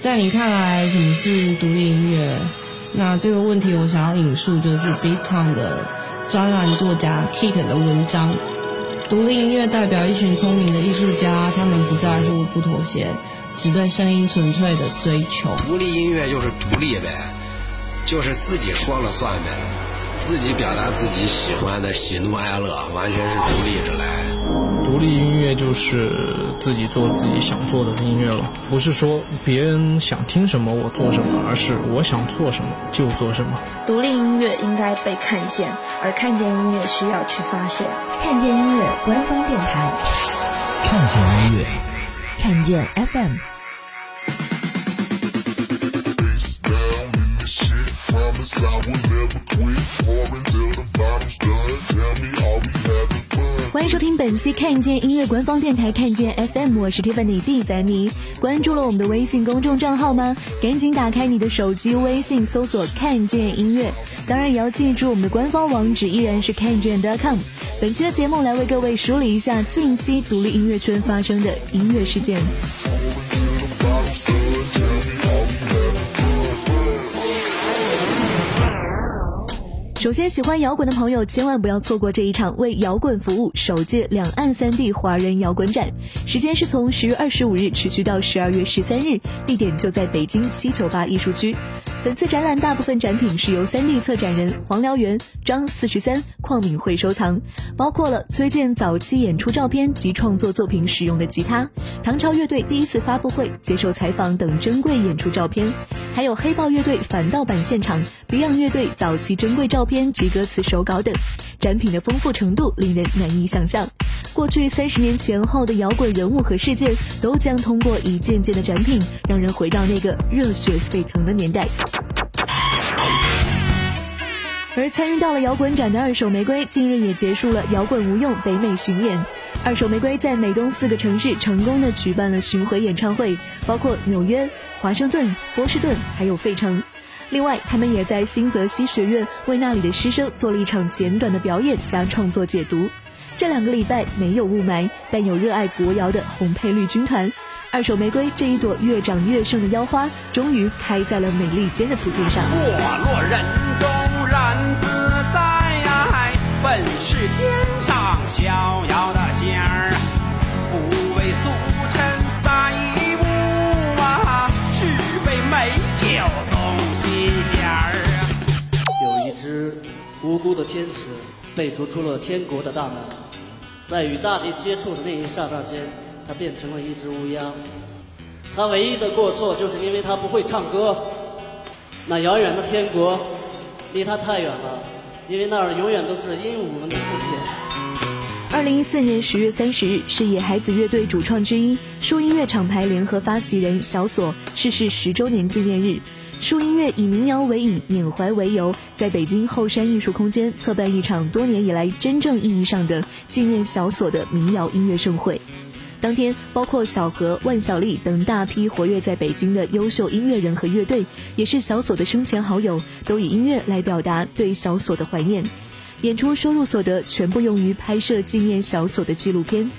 在你看来，什么是独立音乐？那这个问题，我想要引述就是 Beaton 的专栏作家 Kit 的文章。独立音乐代表一群聪明的艺术家，他们不在乎、不妥协，只对声音纯粹的追求。独立音乐就是独立呗，就是自己说了算呗，自己表达自己喜欢的喜怒哀乐，完全是独立着来。独立音乐就是自己做自己想做的音乐了，不是说别人想听什么我做什么，而是我想做什么就做什么。独立音乐应该被看见，而看见音乐需要去发现。看见音乐官方电台，看见音乐，看见 FM。欢迎收听本期看见音乐官方电台，看见 FM，我是 Tiffany 蒂凡尼。关注了我们的微信公众账号吗？赶紧打开你的手机微信，搜索“看见音乐”。当然也要记住我们的官方网址依然是看见 .com。本期的节目来为各位梳理一下近期独立音乐圈发生的音乐事件。首先，喜欢摇滚的朋友千万不要错过这一场为摇滚服务首届两岸三地华人摇滚展。时间是从十月二十五日持续到十二月十三日，地点就在北京七九八艺术区。本次展览大部分展品是由三 D 策展人黄燎原、张四十三、邝敏慧收藏，包括了崔健早期演出照片及创作作品使用的吉他，唐朝乐队第一次发布会接受采访等珍贵演出照片，还有黑豹乐队反盗版现场、Beyond 乐队早期珍贵照片及歌词手稿等。展品的丰富程度令人难以想象。过去三十年前后的摇滚人物和事件，都将通过一件件的展品，让人回到那个热血沸腾的年代。而参与到了摇滚展的二手玫瑰，近日也结束了摇滚无用北美巡演。二手玫瑰在美东四个城市成功的举办了巡回演唱会，包括纽约、华盛顿、波士顿，还有费城。另外，他们也在新泽西学院为那里的师生做了一场简短的表演加创作解读。这两个礼拜没有雾霾，但有热爱国谣的红配绿军团。二手玫瑰这一朵越长越盛的妖花，终于开在了美利坚的土地上。没落人中人自在，本是天上逍的天使被逐出了天国的大门，在与大地接触的那一刹那间。他变成了一只乌鸦，他唯一的过错就是因为他不会唱歌。那遥远的天国离他太远了，因为那儿永远都是鹦鹉们的世界。二零一四年十月三十日是野孩子乐队主创之一树音乐厂牌联合发起人小锁逝世十周年纪念日。树音乐以民谣为引、缅怀为由，在北京后山艺术空间策办一场多年以来真正意义上的纪念小锁的民谣音乐盛会。当天，包括小何、万晓利等大批活跃在北京的优秀音乐人和乐队，也是小锁的生前好友，都以音乐来表达对小锁的怀念。演出收入所得全部用于拍摄纪念小锁的纪录片。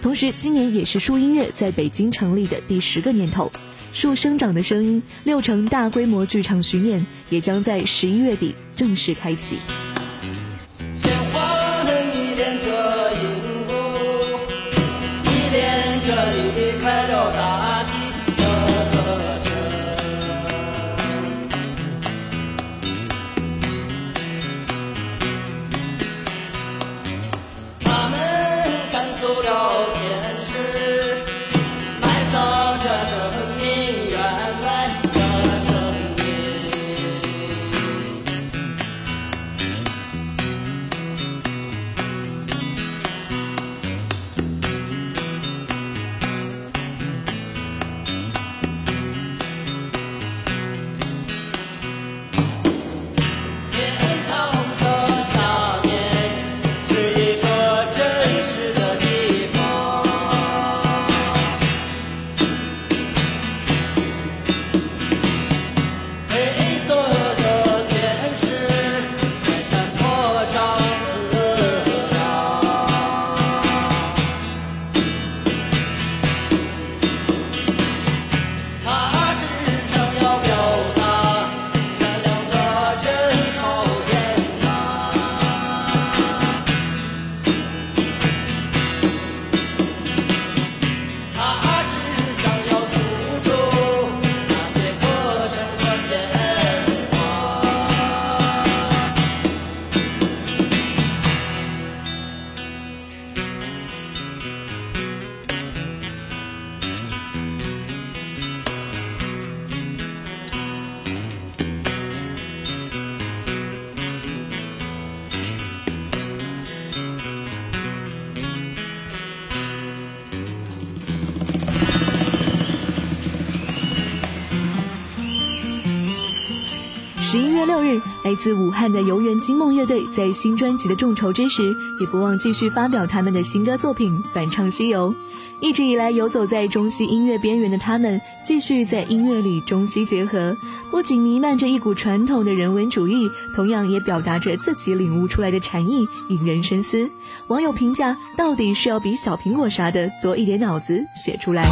同时，今年也是树音乐在北京成立的第十个年头。树生长的声音六成大规模剧场巡演也将在十一月底正式开启。六日，来自武汉的游园惊梦乐队在新专辑的众筹之时，也不忘继续发表他们的新歌作品《反唱西游》。一直以来游走在中西音乐边缘的他们，继续在音乐里中西结合，不仅弥漫着一股传统的人文主义，同样也表达着自己领悟出来的禅意，引人深思。网友评价：到底是要比小苹果啥的多一点脑子写出来。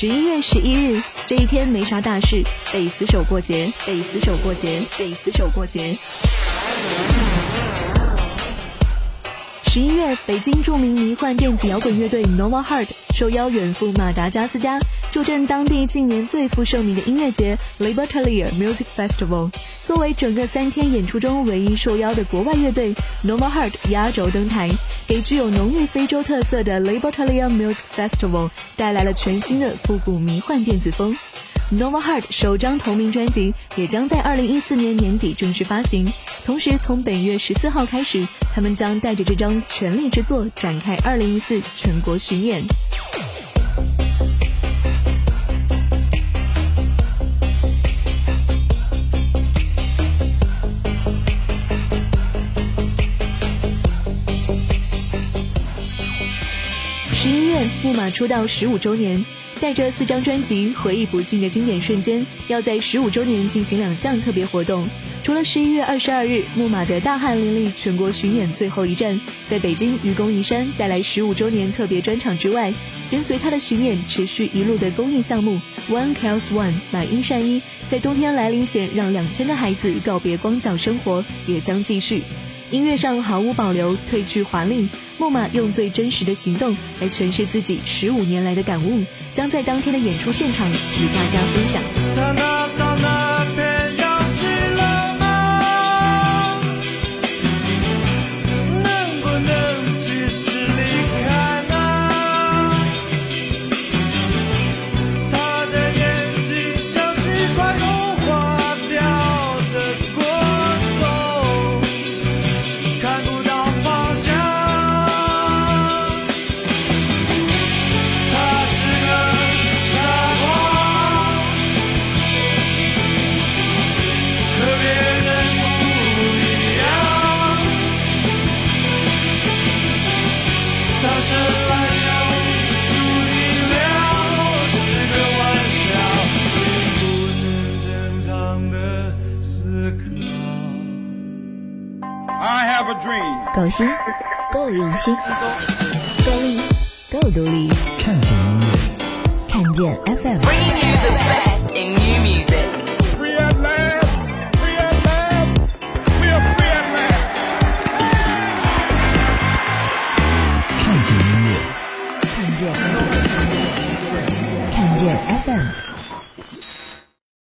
十一月十一日这一天没啥大事，得死守过节，得死守过节，得死守过节。十一月，北京著名迷幻电子摇滚乐队 Normal Heart 受邀远赴马达加斯加。助阵当地近年最负盛名的音乐节 Libertalia Music Festival。作为整个三天演出中唯一受邀的国外乐队，Normal Heart 压轴登台，给具有浓郁非洲特色的 Libertalia Music Festival 带来了全新的复古迷幻电子风。Nova Heart 首张同名专辑也将在二零一四年年底正式发行。同时，从本月十四号开始，他们将带着这张全力之作展开二零一四全国巡演。十一月，木马出道十五周年，带着四张专辑回忆不尽的经典瞬间，要在十五周年进行两项特别活动。除了十一月二十二日木马的大汗淋漓全国巡演最后一站，在北京愚公移山带来十五周年特别专场之外，跟随他的巡演持续一路的公益项目 One Cares One 买一善一，在冬天来临前让两千个孩子告别光脚生活也将继续。音乐上毫无保留，褪去华丽。木马用最真实的行动来诠释自己十五年来的感悟，将在当天的演出现场与大家分享。够新，够用心，够力，够独立。看见音乐，看见 FM。看见音乐，看见，看见 FM。